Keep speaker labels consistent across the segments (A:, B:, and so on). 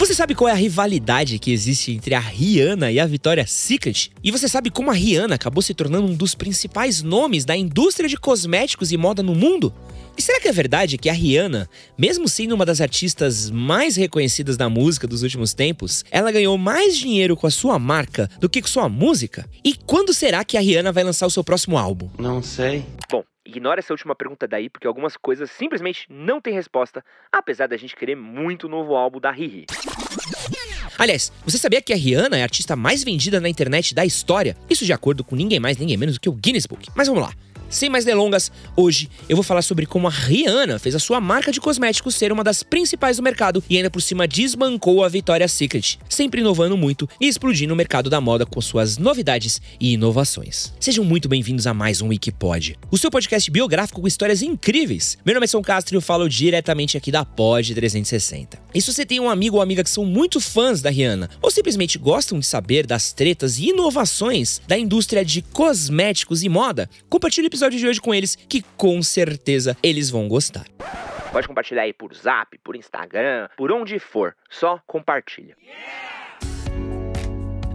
A: Você sabe qual é a rivalidade que existe entre a Rihanna e a Victoria's Secret? E você sabe como a Rihanna acabou se tornando um dos principais nomes da indústria de cosméticos e moda no mundo? E será que é verdade que a Rihanna, mesmo sendo uma das artistas mais reconhecidas da música dos últimos tempos, ela ganhou mais dinheiro com a sua marca do que com sua música? E quando será que a Rihanna vai lançar o seu próximo álbum?
B: Não sei.
A: Bom, Ignora essa última pergunta daí, porque algumas coisas simplesmente não têm resposta, apesar da gente querer muito o novo álbum da Riri. Aliás, você sabia que a Rihanna é a artista mais vendida na internet da história? Isso de acordo com ninguém mais, ninguém menos do que o Guinness Book. Mas vamos lá. Sem mais delongas, hoje eu vou falar sobre como a Rihanna fez a sua marca de cosméticos ser uma das principais do mercado e ainda por cima desbancou a Victoria's Secret, sempre inovando muito e explodindo o mercado da moda com suas novidades e inovações. Sejam muito bem-vindos a mais um Wikipod, o seu podcast biográfico com histórias incríveis. Meu nome é São Castro e eu falo diretamente aqui da Pod 360. E se você tem um amigo ou amiga que são muito fãs da Rihanna ou simplesmente gostam de saber das tretas e inovações da indústria de cosméticos e moda, compartilhe o episódio de hoje com eles, que com certeza eles vão gostar. Pode compartilhar aí por zap, por Instagram, por onde for. Só compartilha.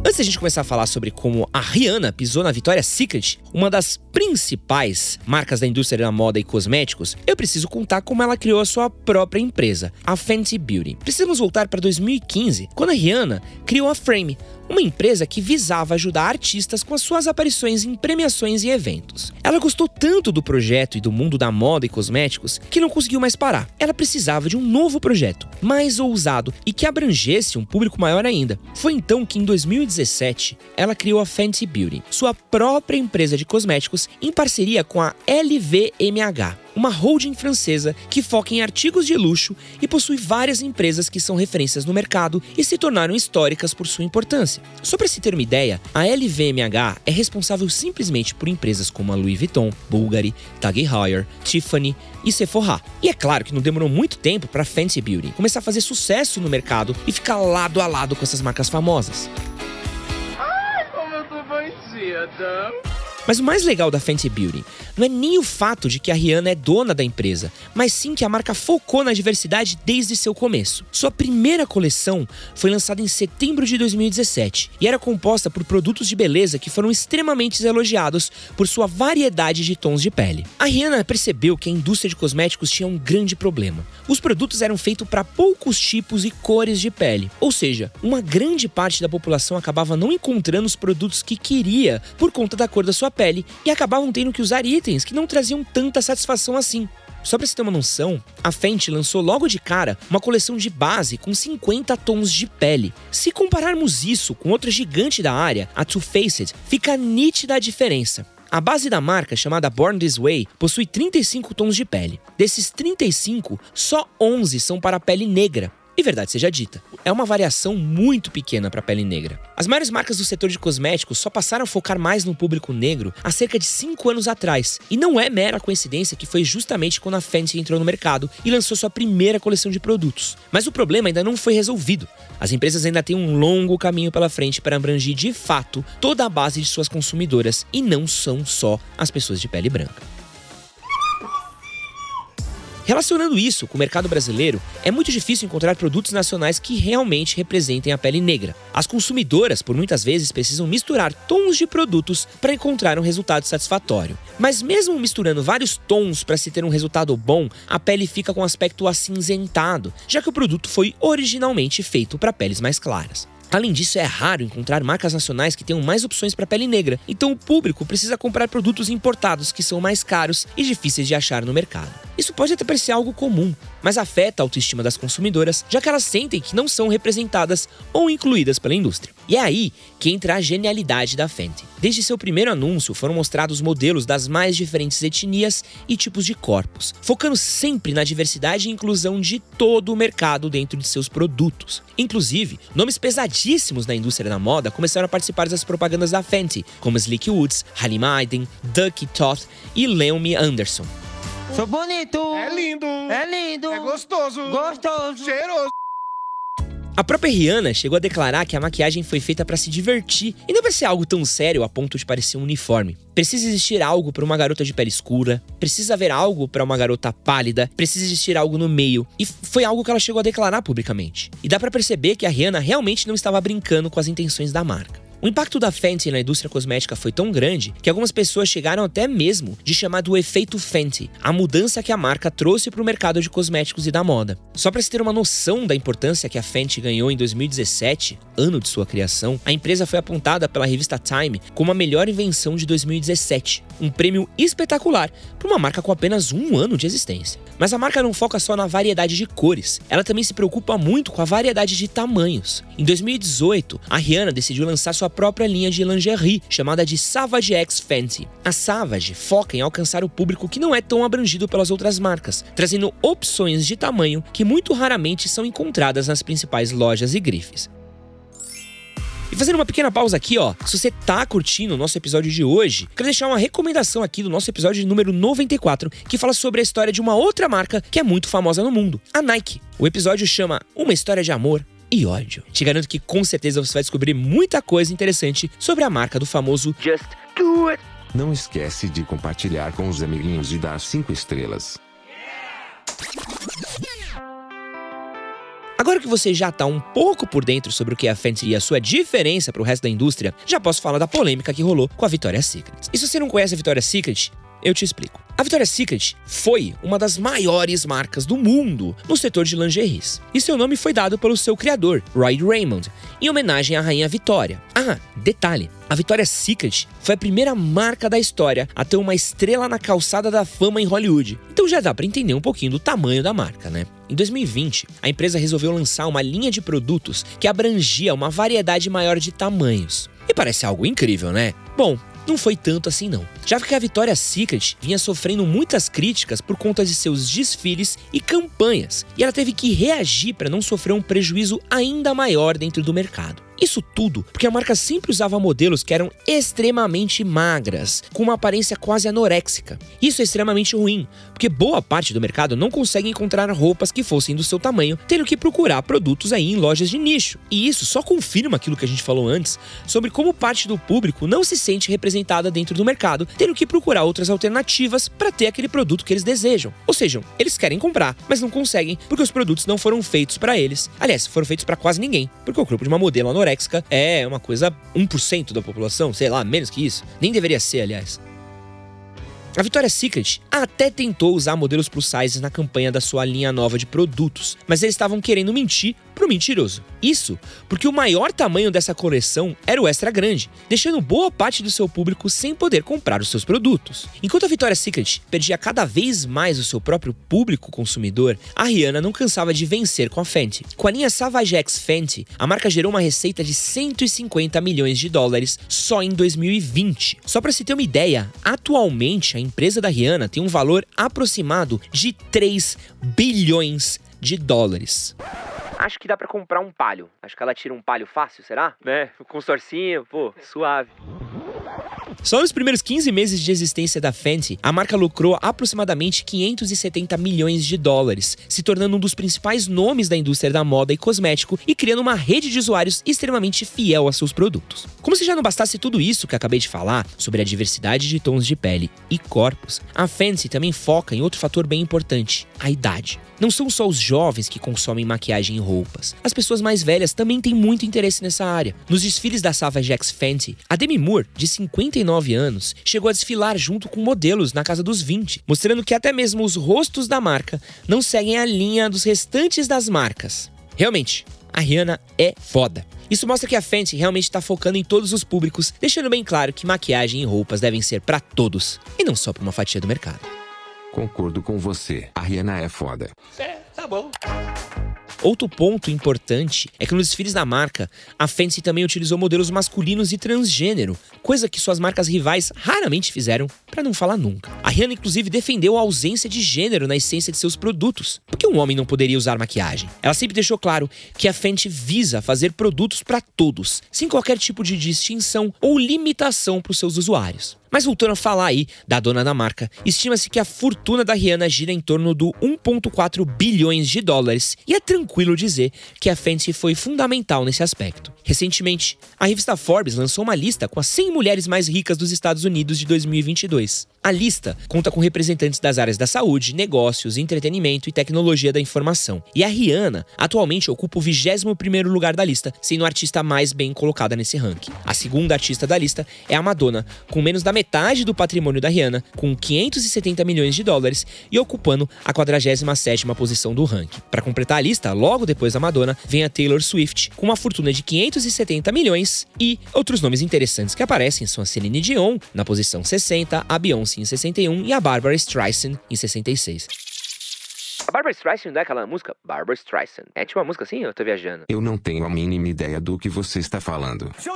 A: Antes da gente começar a falar sobre como a Rihanna pisou na Victoria's Secret, uma das principais marcas da indústria da moda e cosméticos, eu preciso contar como ela criou a sua própria empresa, a Fenty Beauty. Precisamos voltar para 2015, quando a Rihanna criou a Frame, uma empresa que visava ajudar artistas com as suas aparições em premiações e eventos. Ela gostou tanto do projeto e do mundo da moda e cosméticos que não conseguiu mais parar. Ela precisava de um novo projeto, mais ousado e que abrangesse um público maior ainda. Foi então que em 2017 ela criou a Fenty Beauty, sua própria empresa de cosméticos em parceria com a LVMH uma holding francesa que foca em artigos de luxo e possui várias empresas que são referências no mercado e se tornaram históricas por sua importância. Só para se ter uma ideia, a LVMH é responsável simplesmente por empresas como a Louis Vuitton, Bulgari, Tag Heuer, Tiffany e Sephora. E é claro que não demorou muito tempo para Fenty Beauty começar a fazer sucesso no mercado e ficar lado a lado com essas marcas famosas.
C: Adam?
A: Mas o mais legal da Fenty Beauty não é nem o fato de que a Rihanna é dona da empresa, mas sim que a marca focou na diversidade desde seu começo. Sua primeira coleção foi lançada em setembro de 2017 e era composta por produtos de beleza que foram extremamente elogiados por sua variedade de tons de pele. A Rihanna percebeu que a indústria de cosméticos tinha um grande problema. Os produtos eram feitos para poucos tipos e cores de pele, ou seja, uma grande parte da população acabava não encontrando os produtos que queria por conta da cor da sua pele e acabavam tendo que usar itens que não traziam tanta satisfação assim. Só para você ter uma noção, a Fenty lançou logo de cara uma coleção de base com 50 tons de pele. Se compararmos isso com outra gigante da área, a Too Faced, fica nítida a diferença. A base da marca, chamada Born This Way, possui 35 tons de pele. Desses 35, só 11 são para pele negra, e verdade seja dita, é uma variação muito pequena para a pele negra. As maiores marcas do setor de cosméticos só passaram a focar mais no público negro há cerca de 5 anos atrás, e não é mera coincidência que foi justamente quando a Fenty entrou no mercado e lançou sua primeira coleção de produtos. Mas o problema ainda não foi resolvido. As empresas ainda têm um longo caminho pela frente para abranger de fato toda a base de suas consumidoras e não são só as pessoas de pele branca. Relacionando isso com o mercado brasileiro, é muito difícil encontrar produtos nacionais que realmente representem a pele negra. As consumidoras, por muitas vezes, precisam misturar tons de produtos para encontrar um resultado satisfatório. Mas mesmo misturando vários tons para se ter um resultado bom, a pele fica com aspecto acinzentado, já que o produto foi originalmente feito para peles mais claras. Além disso, é raro encontrar marcas nacionais que tenham mais opções para pele negra, então o público precisa comprar produtos importados que são mais caros e difíceis de achar no mercado. Isso pode até parecer algo comum, mas afeta a autoestima das consumidoras, já que elas sentem que não são representadas ou incluídas pela indústria. E é aí que entra a genialidade da Fenty. Desde seu primeiro anúncio, foram mostrados modelos das mais diferentes etnias e tipos de corpos, focando sempre na diversidade e inclusão de todo o mercado dentro de seus produtos. Inclusive, nomes pesadíssimos na indústria da moda começaram a participar das propagandas da Fenty, como Slick Woods, Halima Aiden, Ducky Toth e Leomi Anderson.
D: Sou bonito.
C: É lindo.
D: É lindo.
C: É gostoso.
D: Gostoso.
C: Cheiroso.
A: A própria Rihanna chegou a declarar que a maquiagem foi feita para se divertir e não para ser algo tão sério a ponto de parecer um uniforme. Precisa existir algo para uma garota de pele escura, precisa haver algo para uma garota pálida, precisa existir algo no meio. E foi algo que ela chegou a declarar publicamente. E dá para perceber que a Rihanna realmente não estava brincando com as intenções da marca. O impacto da Fenty na indústria cosmética foi tão grande que algumas pessoas chegaram até mesmo de chamar do efeito Fenty, a mudança que a marca trouxe para o mercado de cosméticos e da moda. Só para se ter uma noção da importância que a Fenty ganhou em 2017, ano de sua criação, a empresa foi apontada pela revista Time como a melhor invenção de 2017, um prêmio espetacular para uma marca com apenas um ano de existência. Mas a marca não foca só na variedade de cores, ela também se preocupa muito com a variedade de tamanhos. Em 2018, a Rihanna decidiu lançar sua própria linha de lingerie, chamada de Savage X Fenty. A Savage foca em alcançar o público que não é tão abrangido pelas outras marcas, trazendo opções de tamanho que muito raramente são encontradas nas principais lojas e grifes. E fazendo uma pequena pausa aqui, ó, se você tá curtindo o nosso episódio de hoje, quero deixar uma recomendação aqui do nosso episódio número 94, que fala sobre a história de uma outra marca que é muito famosa no mundo, a Nike. O episódio chama Uma História de Amor e Ódio. Te garanto que com certeza você vai descobrir muita coisa interessante sobre a marca do famoso Just Do It.
B: Não esquece de compartilhar com os amiguinhos e dar 5 estrelas.
A: Agora que você já tá um pouco por dentro sobre o que é a Fenty e a sua diferença para o resto da indústria, já posso falar da polêmica que rolou com a Victoria's Secret. E se você não conhece a Victoria's Secret, eu te explico. A Victoria's Secret foi uma das maiores marcas do mundo no setor de lingeries. E seu nome foi dado pelo seu criador, Roy Raymond, em homenagem à rainha Vitória. Ah, detalhe, a Victoria's Secret foi a primeira marca da história a ter uma estrela na calçada da fama em Hollywood. Então já dá para entender um pouquinho do tamanho da marca, né? Em 2020, a empresa resolveu lançar uma linha de produtos que abrangia uma variedade maior de tamanhos. E parece algo incrível, né? Bom, não foi tanto assim não. Já que a Victoria's Secret vinha sofrendo muitas críticas por conta de seus desfiles e campanhas, e ela teve que reagir para não sofrer um prejuízo ainda maior dentro do mercado. Isso tudo porque a marca sempre usava modelos que eram extremamente magras, com uma aparência quase anoréxica. Isso é extremamente ruim, porque boa parte do mercado não consegue encontrar roupas que fossem do seu tamanho, tendo que procurar produtos aí em lojas de nicho. E isso só confirma aquilo que a gente falou antes sobre como parte do público não se sente representada dentro do mercado, tendo que procurar outras alternativas para ter aquele produto que eles desejam. Ou seja, eles querem comprar, mas não conseguem porque os produtos não foram feitos para eles. Aliás, foram feitos para quase ninguém, porque o grupo de uma modelo anoréxica anoréxica é uma coisa 1% da população, sei lá, menos que isso. Nem deveria ser, aliás. A Victoria's Secret até tentou usar modelos plus size na campanha da sua linha nova de produtos, mas eles estavam querendo mentir pro mentiroso. Isso porque o maior tamanho dessa coleção era o extra grande, deixando boa parte do seu público sem poder comprar os seus produtos. Enquanto a Victoria's Secret perdia cada vez mais o seu próprio público consumidor, a Rihanna não cansava de vencer com a Fenty. Com a linha Savage X Fenty, a marca gerou uma receita de 150 milhões de dólares só em 2020. Só para se ter uma ideia, atualmente a empresa da Rihanna tem um valor aproximado de 3 bilhões de dólares. Acho que dá para comprar um palho. Acho que ela tira um palho fácil, será? Né? Com sorcinho, pô, suave. Só nos primeiros 15 meses de existência da Fenty, a marca lucrou aproximadamente 570 milhões de dólares, se tornando um dos principais nomes da indústria da moda e cosmético e criando uma rede de usuários extremamente fiel a seus produtos. Como se já não bastasse tudo isso que acabei de falar sobre a diversidade de tons de pele e corpos, a Fenty também foca em outro fator bem importante: a idade. Não são só os jovens que consomem maquiagem e roupas. As pessoas mais velhas também têm muito interesse nessa área. Nos desfiles da Savage X Fenty, a Demi Moore, de 59 anos, chegou a desfilar junto com modelos na casa dos 20, mostrando que até mesmo os rostos da marca não seguem a linha dos restantes das marcas. Realmente, a Rihanna é foda. Isso mostra que a Fenty realmente está focando em todos os públicos, deixando bem claro que maquiagem e roupas devem ser para todos e não só para uma fatia do mercado.
B: Concordo com você. A Rihanna é foda.
C: É, tá bom.
A: Outro ponto importante é que nos desfiles da marca, a Fenty também utilizou modelos masculinos e transgênero, coisa que suas marcas rivais raramente fizeram, para não falar nunca. A Rihanna inclusive defendeu a ausência de gênero na essência de seus produtos, porque um homem não poderia usar maquiagem. Ela sempre deixou claro que a Fenty visa fazer produtos para todos, sem qualquer tipo de distinção ou limitação para os seus usuários. Mas voltando a falar aí da dona da marca, estima-se que a fortuna da Rihanna gira em torno do 1,4 bilhões de dólares, e é tranquilo dizer que a Fenty foi fundamental nesse aspecto. Recentemente, a revista Forbes lançou uma lista com as 100 mulheres mais ricas dos Estados Unidos de 2022. A lista conta com representantes das áreas da saúde, negócios, entretenimento e tecnologia da informação. E a Rihanna atualmente ocupa o 21º lugar da lista, sendo a artista mais bem colocada nesse ranking. A segunda artista da lista é a Madonna, com menos da metade do patrimônio da Rihanna, com 570 milhões de dólares e ocupando a 47ª posição do ranking. Para completar a lista, logo depois da Madonna, vem a Taylor Swift, com uma fortuna de 570 milhões e outros nomes interessantes que aparecem são a Celine Dion na posição 60, a Beyoncé em 61 e a Barbara Streisand em 66. A Barbara Streisand não é aquela música? Barbara Streisand. É tipo uma música assim? Eu tô viajando.
B: Eu não tenho a mínima ideia do que você está falando.
D: Seu!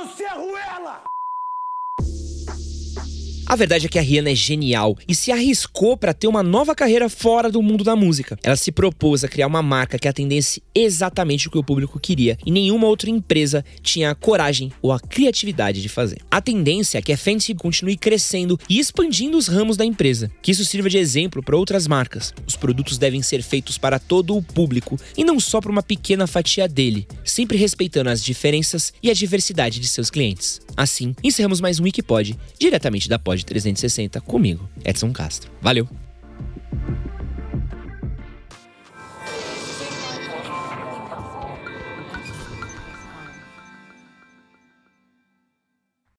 A: A verdade é que a Rihanna é genial e se arriscou para ter uma nova carreira fora do mundo da música. Ela se propôs a criar uma marca que atendesse exatamente o que o público queria e nenhuma outra empresa tinha a coragem ou a criatividade de fazer. A tendência é que a Fenty continue crescendo e expandindo os ramos da empresa, que isso sirva de exemplo para outras marcas. Os produtos devem ser feitos para todo o público e não só para uma pequena fatia dele, sempre respeitando as diferenças e a diversidade de seus clientes. Assim, encerramos mais um Wikipod, diretamente da Pod 360 comigo, Edson Castro. Valeu!